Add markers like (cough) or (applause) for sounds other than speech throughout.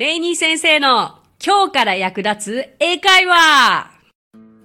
レイニー先生の今日から役立つ英会話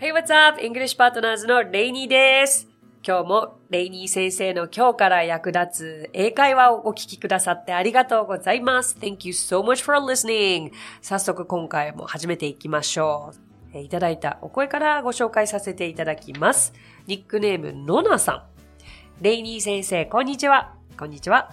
Hey, what's up? English Partners のレイニーです。今日もレイニー先生の今日から役立つ英会話をお聞きくださってありがとうございます。Thank you so much for listening. 早速今回も始めていきましょう。いただいたお声からご紹介させていただきます。ニックネームノナさん。レイニー先生、こんにちは。こんにちは。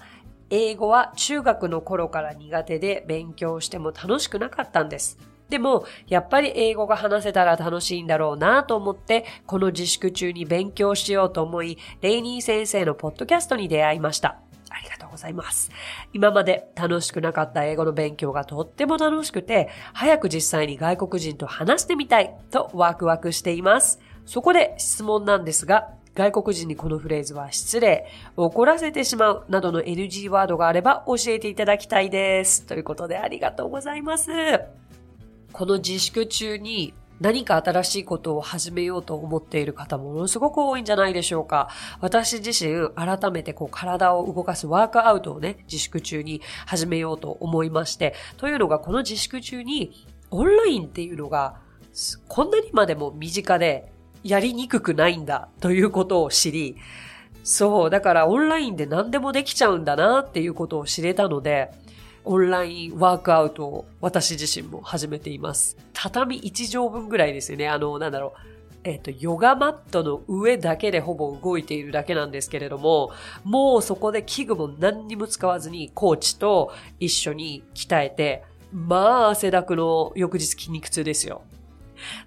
英語は中学の頃から苦手で勉強しても楽しくなかったんです。でも、やっぱり英語が話せたら楽しいんだろうなと思って、この自粛中に勉強しようと思い、レイニー先生のポッドキャストに出会いました。ありがとうございます。今まで楽しくなかった英語の勉強がとっても楽しくて、早く実際に外国人と話してみたいとワクワクしています。そこで質問なんですが、外国人にこのフレーズは失礼、怒らせてしまうなどの NG ワードがあれば教えていただきたいです。ということでありがとうございます。この自粛中に何か新しいことを始めようと思っている方ものすごく多いんじゃないでしょうか。私自身改めてこう体を動かすワークアウトをね、自粛中に始めようと思いまして、というのがこの自粛中にオンラインっていうのがこんなにまでも身近でやりにくくないんだということを知り、そう、だからオンラインで何でもできちゃうんだなっていうことを知れたので、オンラインワークアウトを私自身も始めています。畳1畳分ぐらいですよね。あの、なんだろう。えっ、と、ヨガマットの上だけでほぼ動いているだけなんですけれども、もうそこで器具も何にも使わずにコーチと一緒に鍛えて、まあ汗だくの翌日筋肉痛ですよ。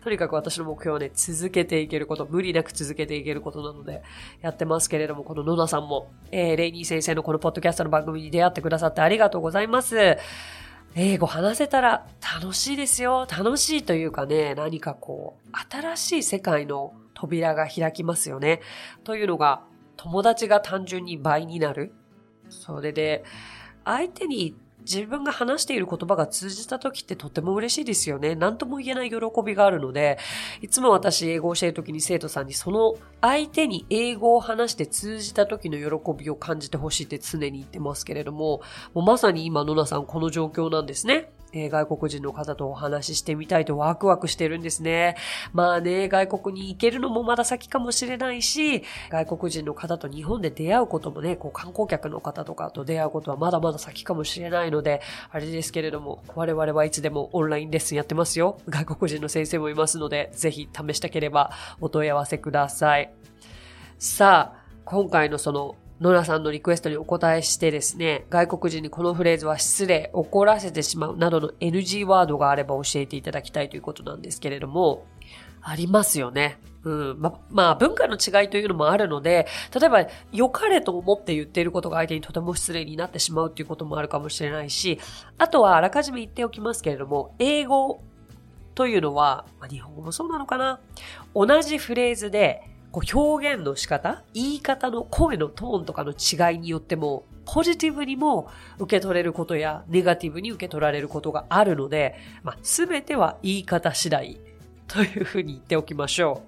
とにかく私の目標はね、続けていけること、無理なく続けていけることなので、やってますけれども、この野田さんも、えー、レイニー先生のこのポッドキャストの番組に出会ってくださってありがとうございます。英語話せたら楽しいですよ。楽しいというかね、何かこう、新しい世界の扉が開きますよね。というのが、友達が単純に倍になる。それで、相手に自分が話している言葉が通じた時ってとても嬉しいですよね。何とも言えない喜びがあるので、いつも私英語を教える時に生徒さんにその相手に英語を話して通じた時の喜びを感じてほしいって常に言ってますけれども、もうまさに今野菜さんこの状況なんですね。えー外国人の方とお話ししてみたいとワクワクしてるんですね。まあね、外国に行けるのもまだ先かもしれないし、外国人の方と日本で出会うこともね、こう観光客の方とかと出会うことはまだまだ先かもしれないので、あれですけれども、我々はいつでもオンラインレッスンやってますよ。外国人の先生もいますので、ぜひ試したければお問い合わせください。さあ、今回のその、ノラさんのリクエストにお答えしてですね、外国人にこのフレーズは失礼、怒らせてしまうなどの NG ワードがあれば教えていただきたいということなんですけれども、ありますよね。うん。ま、まあ、文化の違いというのもあるので、例えば、良かれと思って言っていることが相手にとても失礼になってしまうということもあるかもしれないし、あとはあらかじめ言っておきますけれども、英語というのは、まあ、日本語もそうなのかな同じフレーズで、こう表現の仕方言い方の声のトーンとかの違いによっても、ポジティブにも受け取れることや、ネガティブに受け取られることがあるので、まあ、すべては言い方次第というふうに言っておきましょ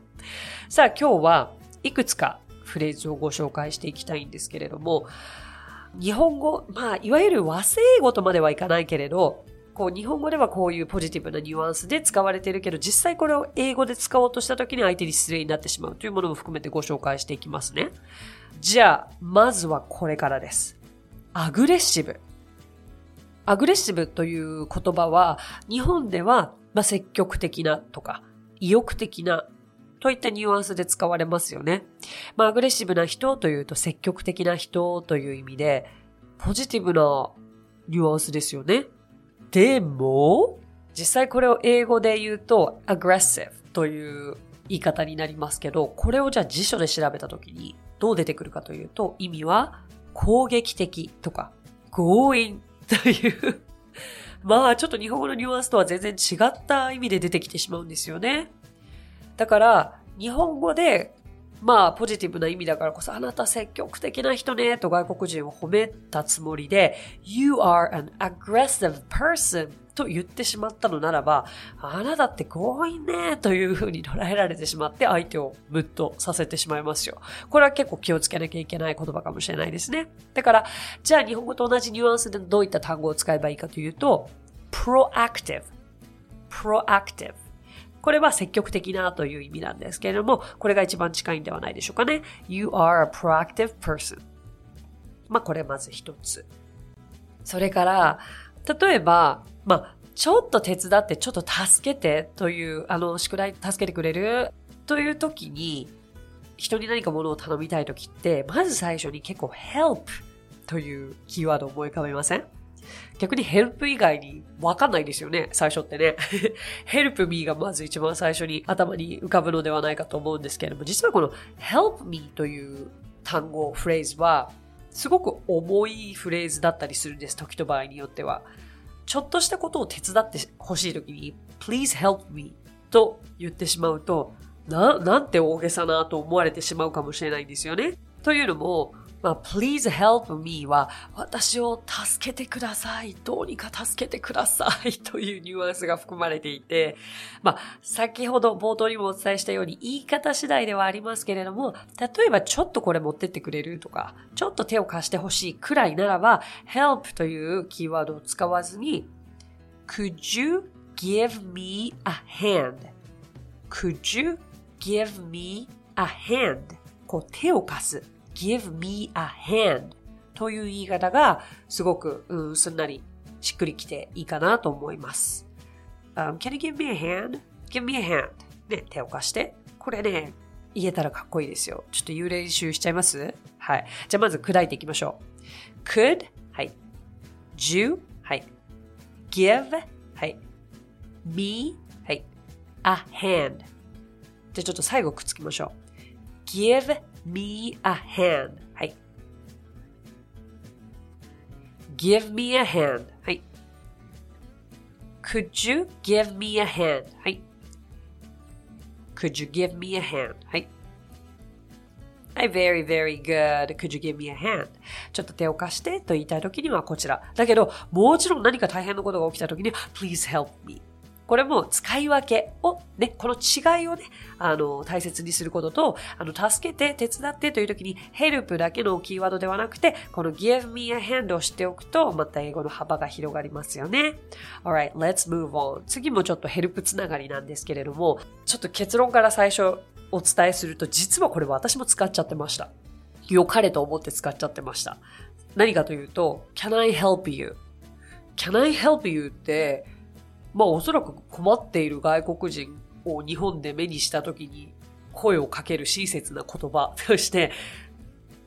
う。さあ、今日はいくつかフレーズをご紹介していきたいんですけれども、日本語、まあ、いわゆる和製英語とまではいかないけれど、こう、日本語ではこういうポジティブなニュアンスで使われているけど、実際これを英語で使おうとした時に相手に失礼になってしまうというものも含めてご紹介していきますね。じゃあ、まずはこれからです。アグレッシブ。アグレッシブという言葉は、日本では、まあ、積極的なとか、意欲的なといったニュアンスで使われますよね。まあ、アグレッシブな人というと積極的な人という意味で、ポジティブなニュアンスですよね。でも、実際これを英語で言うと aggressive という言い方になりますけど、これをじゃあ辞書で調べたときにどう出てくるかというと、意味は攻撃的とか強引という (laughs) まあちょっと日本語のニュアンスとは全然違った意味で出てきてしまうんですよね。だから、日本語で、まあ、ポジティブな意味だからこそ、あなた積極的な人ね、と外国人を褒めたつもりで、You are an aggressive person と言ってしまったのならば、あなたって強引ね、というふうに捉えられてしまって、相手をムッとさせてしまいますよ。これは結構気をつけなきゃいけない言葉かもしれないですね。だから、じゃあ日本語と同じニュアンスでどういった単語を使えばいいかというと、proactive, proactive. これは積極的なという意味なんですけれども、これが一番近いんではないでしょうかね。You are a proactive person. まあ、これまず一つ。それから、例えば、まあ、ちょっと手伝って、ちょっと助けてという、あの、宿題助けてくれる？という時に、人に何かものを頼みたい時って、まず最初に結構 help というキーワードを思い浮かべません？逆に help 以外にわかんないですよね、最初ってね。(laughs) help me がまず一番最初に頭に浮かぶのではないかと思うんですけれども、実はこの help me という単語、フレーズは、すごく重いフレーズだったりするんです、時と場合によっては。ちょっとしたことを手伝ってほしい時に、please help me と言ってしまうと、な、なんて大げさなと思われてしまうかもしれないんですよね。というのも、まあ、please help me は、私を助けてください。どうにか助けてください。(laughs) というニュアンスが含まれていて、まあ、先ほど冒頭にもお伝えしたように、言い方次第ではありますけれども、例えばちょっとこれ持ってってくれるとか、ちょっと手を貸してほしいくらいならば、help というキーワードを使わずに、could you give me a hand?could you give me a hand? こう手を貸す。Give me a hand という言い方がすごく、うん、すんなりしっくりきていいかなと思います。Um, can you give me a hand?give me a hand. ね、手を貸して。これね、言えたらかっこいいですよ。ちょっと言う練習しちゃいます？はい。じゃあまず砕いていきましょう。could はい。do はい。give はい。me はい。a hand じゃあちょっと最後くっつきましょう。give me a hand. はい。give me a hand. はい。could you give me a hand? はい。could you give me a hand? はい。はい、very, very good. Could you give me a hand? ちょっと手を貸してと言いたいときにはこちら。だけど、もちろん何か大変なことが起きたときには、please help me. これも使い分けをね、この違いをね、あの、大切にすることと、あの、助けて、手伝ってという時に、help だけのキーワードではなくて、この give me a hand を知っておくと、また英語の幅が広がりますよね。alright, let's move on. 次もちょっと help つながりなんですけれども、ちょっと結論から最初お伝えすると、実はこれ私も使っちゃってました。良かれと思って使っちゃってました。何かというと、can I help you?can I help you って、まあおそらく困っている外国人を日本で目にした時に声をかける親切な言葉として、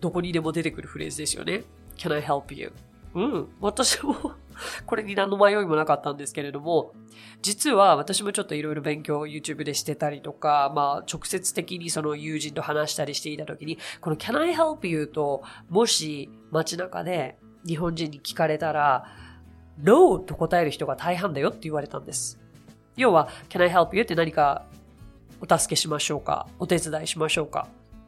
どこにでも出てくるフレーズですよね。Can I help you? うん。私もこれに何の迷いもなかったんですけれども、実は私もちょっといろいろ勉強を YouTube でしてたりとか、まあ直接的にその友人と話したりしていた時に、この Can I help you? と、もし街中で日本人に聞かれたら、No と答える人が大半だよって言われたんです。要は、Can I help you? って何かお助けしましょうか？お手伝いしましょうか？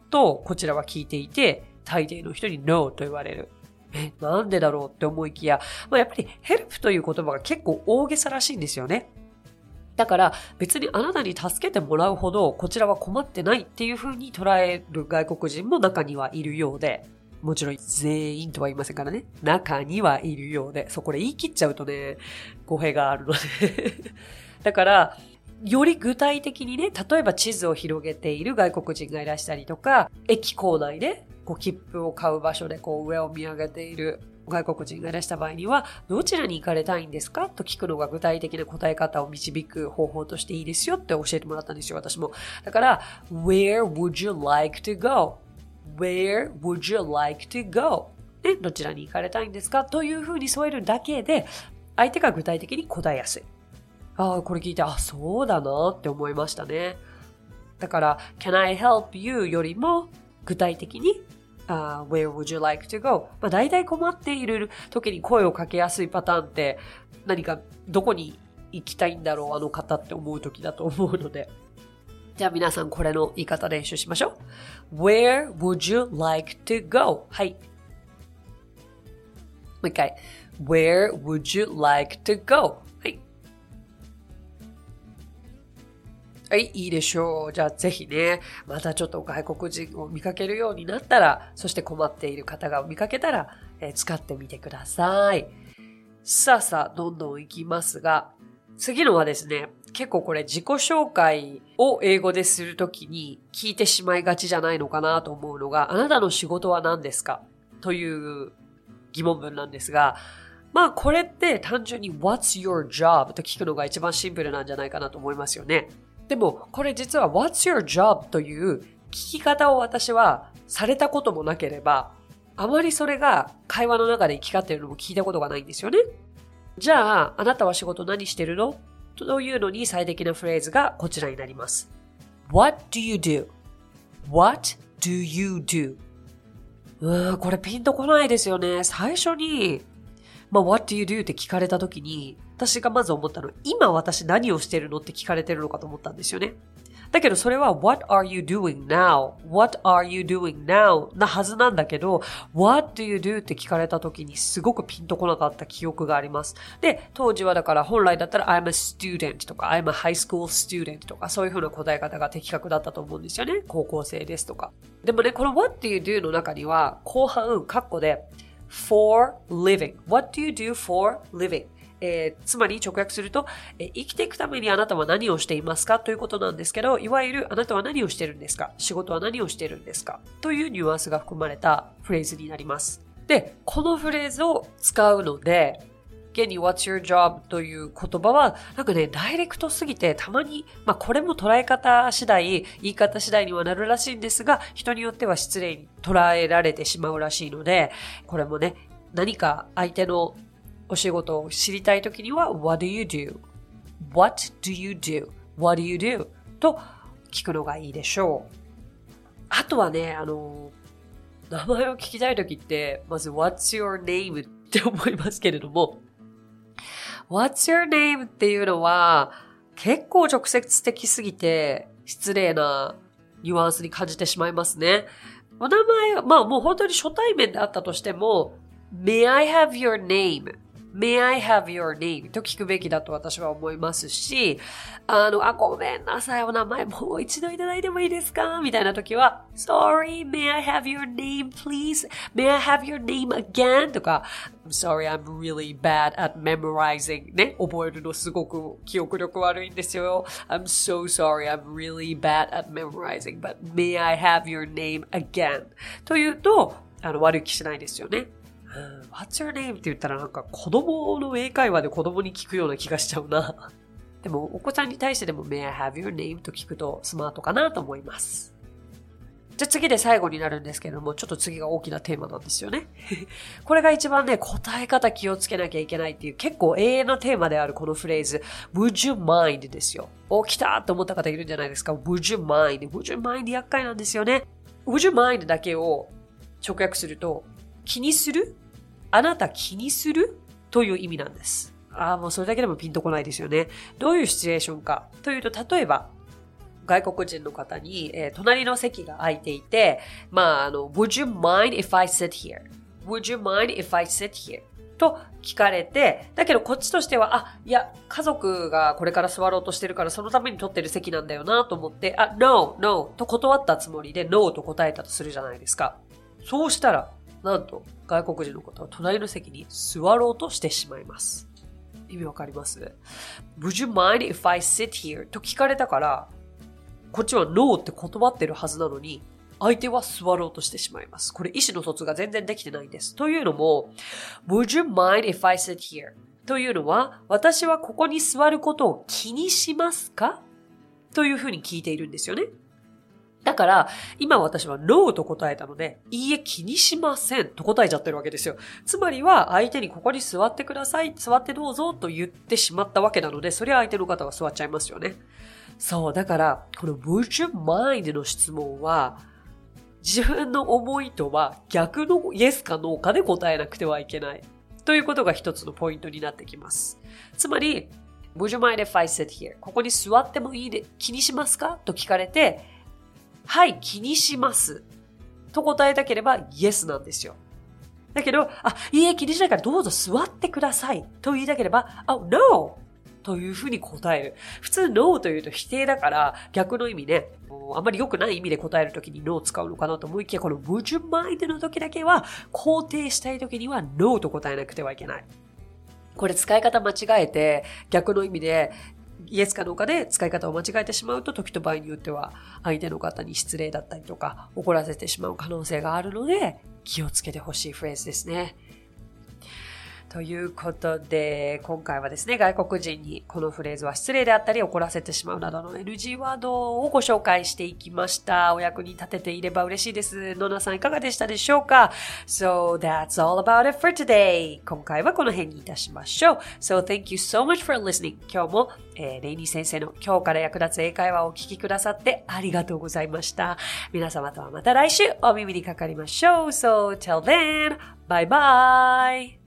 と、こちらは聞いていて、大抵の人に No と言われる。え、なんでだろうって思いきや、まあ、やっぱり help という言葉が結構大げさらしいんですよね。だから別にあなたに助けてもらうほどこちらは困ってないっていう風に捉える外国人も中にはいるようで、もちろん全員とは言いませんからね。中にはいるようで。そう、これ言い切っちゃうとね、語弊があるので (laughs) だから、より具体的にね、例えば地図を広げている外国人がいらしたりとか、駅構内で、こう、切符を買う場所でこう、上を見上げている外国人がいらした場合には、どちらに行かれたいんですか？と聞くのが具体的な答え方を導く方法としていいですよって教えてもらったんですよ、私も。だから、Where would you like to go? Where would you like to go? で、どちらに行かれたいんですかというふうに添えるだけで、相手が具体的に答えやすい。ああ、これ聞いて、あ、そうだなって思いましたね。だから、can I help you よりも具体的に、uh, where would you like to go? まあ、大体困っている時に声をかけやすいパターンって何かどこに行きたいんだろうあの方って思う時だと思うので。じゃあ皆さんこれの言い方練習しましょう。Where would you like to go? はい。もう一回。Where would you like to go? はい。はい、いいでしょう。じゃあぜひね、またちょっと外国人を見かけるようになったら、そして困っている方が見かけたら、えー、使ってみてください。さあさあ、どんどんいきますが、次のはですね、結構これ自己紹介を英語でするときに聞いてしまいがちじゃないのかなと思うのが、あなたの仕事は何ですかという疑問文なんですが、まあこれって単純に What's your job? と聞くのが一番シンプルなんじゃないかなと思いますよね。でもこれ実は What's your job? という聞き方を私はされたこともなければ、あまりそれが会話の中で行き交っているのも聞いたことがないんですよね。じゃあ、あなたは仕事何してるの？というのに最適なフレーズがこちらになります。What do you do?What do you do? うーん、これピンとこないですよね。最初に、まあ、what do you do って聞かれた時に、私がまず思ったのは、今私何をしてるのって聞かれてるのかと思ったんですよね。だけどそれは What are you doing now?What are you doing now? なはずなんだけど What do you do? って聞かれた時にすごくピンとこなかった記憶があります。で、当時はだから本来だったら I'm a student とか I'm a high school student とかそういう風な答え方が的確だったと思うんですよね。高校生ですとか。でもね、この What do you do の中には後半、カッコで for living. What do you do for living? えー、つまり直訳すると、えー、生きていくためにあなたは何をしていますか？ということなんですけど、いわゆるあなたは何をしてるんですか？仕事は何をしてるんですか？というニュアンスが含まれたフレーズになります。で、このフレーズを使うので、現に What's your job? という言葉は、なんかね、ダイレクトすぎて、たまに、まあこれも捉え方次第、言い方次第にはなるらしいんですが、人によっては失礼に捉えられてしまうらしいので、これもね、何か相手のお仕事を知りたいときには What do you do?What do you do?What do you do? と聞くのがいいでしょう。あとはね、あの、名前を聞きたいときって、まず What's your name? って思いますけれども、What's your name? っていうのは結構直接的すぎて失礼なニュアンスに感じてしまいますね。お名前、まあもう本当に初対面であったとしても、May I have your name? May I have your name? と聞くべきだと私は思いますし、あの、あ、ごめんなさい、お名前もう一度いただいてもいいですかみたいな時は、Sorry, may I have your name, please? May I have your name again? とか、I'm sorry, I'm really bad at memorizing. ね、覚えるのすごく記憶力悪いんですよ。I'm so sorry, I'm really bad at memorizing, but may I have your name again? というと、あの、悪気しないですよね。What's your name? って言ったらなんか子供の英会話で子供に聞くような気がしちゃうな。(laughs) でもお子さんに対してでも May I have your name? と聞くとスマートかなと思います。じゃあ次で最後になるんですけども、ちょっと次が大きなテーマなんですよね。(laughs) これが一番ね、答え方気をつけなきゃいけないっていう結構永遠なテーマであるこのフレーズ、Would you mind? ですよ。お、来たと思った方いるんじゃないですか。Would you mind? Would you mind? 厄介なんですよね。Would you mind? だけを直訳すると、気にする？あなた気にする？という意味なんです。ああ、もうそれだけでもピンとこないですよね。どういうシチュエーションかというと、例えば、外国人の方に、えー、隣の席が空いていて、まあ、あの、would you mind if I sit here?would you mind if I sit here? と聞かれて、だけどこっちとしては、あ、いや、家族がこれから座ろうとしてるからそのために取ってる席なんだよなと思って、あ、no, no と断ったつもりで no と答えたとするじゃないですか。そうしたら、なんと、外国人の方は隣の席に座ろうとしてしまいます。意味わかります ?Would you mind if I sit here? と聞かれたから、こっちは No って断ってるはずなのに、相手は座ろうとしてしまいます。これ意思の疎通が全然できてないんです。というのも、Would you mind if I sit here? というのは、私はここに座ることを気にしますか？というふうに聞いているんですよね。だから、今私は No と答えたので、いいえ気にしませんと答えちゃってるわけですよ。つまりは相手にここに座ってください、座ってどうぞと言ってしまったわけなので、それは相手の方は座っちゃいますよね。そう、だから、この Would you mind の質問は、自分の思いとは逆の Yes か No かで答えなくてはいけない。ということが一つのポイントになってきます。つまり、Would you mind if I sit here? ここに座ってもいいで気にしますか？と聞かれて、はい、気にします。と答えたければ、イエスなんですよ。だけど、あ、いいえ、気にしないからどうぞ座ってください。と言いたければ、あ、no! というふうに答える。普通 no というと否定だから逆の意味で、あまり良くない意味で答えるときに no を使うのかなと思いきや、この would you mind の時だけは肯定したいときには no と答えなくてはいけない。これ使い方間違えて、逆の意味で、イエスかノーかで使い方を間違えてしまうと、時と場合によっては、相手の方に失礼だったりとか、怒らせてしまう可能性があるので、気をつけてほしいフレーズですね。ということで、今回はですね、外国人にこのフレーズは失礼であったり怒らせてしまうなどの NG ワードをご紹介していきました。お役に立てていれば嬉しいです。野々さんいかがでしたでしょうか ?So that's all about it for today. 今回はこの辺にいたしましょう。So thank you so much for listening. 今日も、えー、レイニー先生の今日から役立つ英会話をお聞きくださってありがとうございました。皆様とはまた来週お耳にかかりましょう。So till then, bye bye!